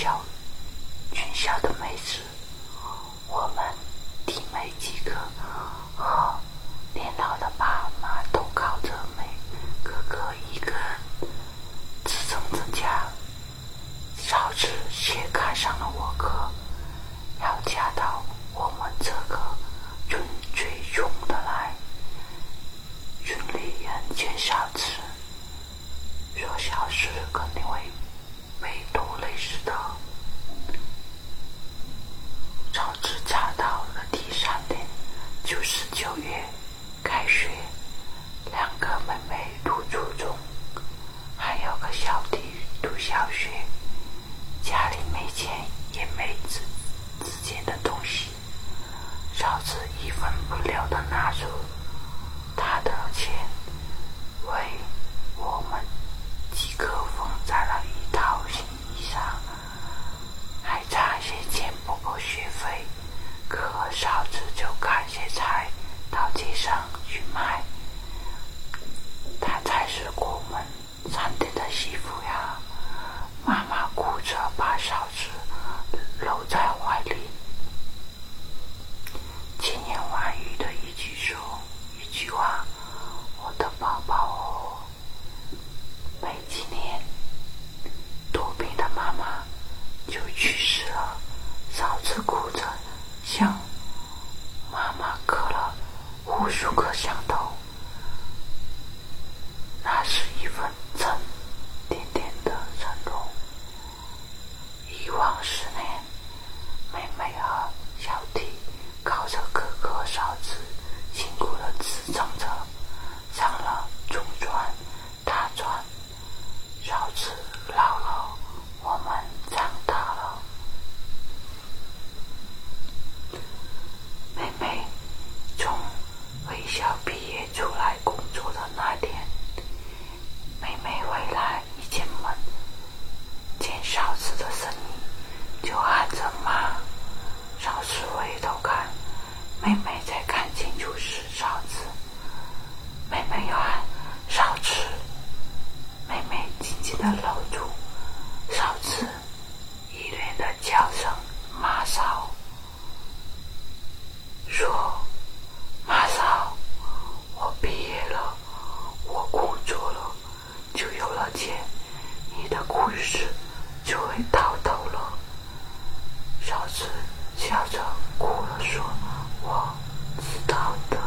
校，军校的妹子，我们弟妹几个和年老的爸妈都靠着妹哥哥，一个支撑着家。嫂子却看上了我哥，要嫁到我们这个村最穷的来。村里人见嫂子，说嫂子肯定会。拖累死的。小子嫁到了第三天，就是九月开学，两个妹妹读初中，还有个小弟读小学，家里没钱也没自自己的东西，小子一分不留的拿出他的钱，为我们几个缝在了一套新衣裳，还差些钱不够学费，可嫂子就赶些菜上去卖。她才是我们餐厅的媳妇呀！妈妈哭着把嫂子搂在怀里，千言万语的一句说一句话：“我的宝宝哦。”没几年，多病的妈妈就去世了。嫂子哭着向如果想头。那是一份沉甸甸的承诺。一往十年，妹妹和小弟靠着哥哥嫂子辛苦的支撑着，上了中专、大专。嫂子老了，我们长大了。妹妹从卫校毕业出来工作的那天，妹妹回来一进门，见嫂子的身影，就喊着妈。嫂子回头看，妹妹才看清楚是嫂子。妹妹又喊嫂子，妹妹紧紧的楼主嫂子，一脸的叫声马嫂。说：“马嫂，我毕业了，我工作了，就有了钱，你的苦事就会到头了。”小子笑着哭了，说：“我知道的。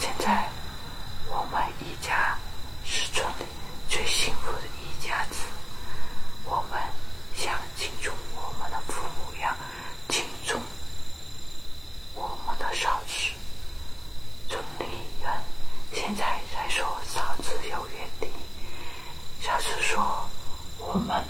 现在我们一家幸福的一家子，我们像敬重我们的父母一样敬重。”我们的嫂子，村里人现在在说嫂子有约定。嫂子说：“我们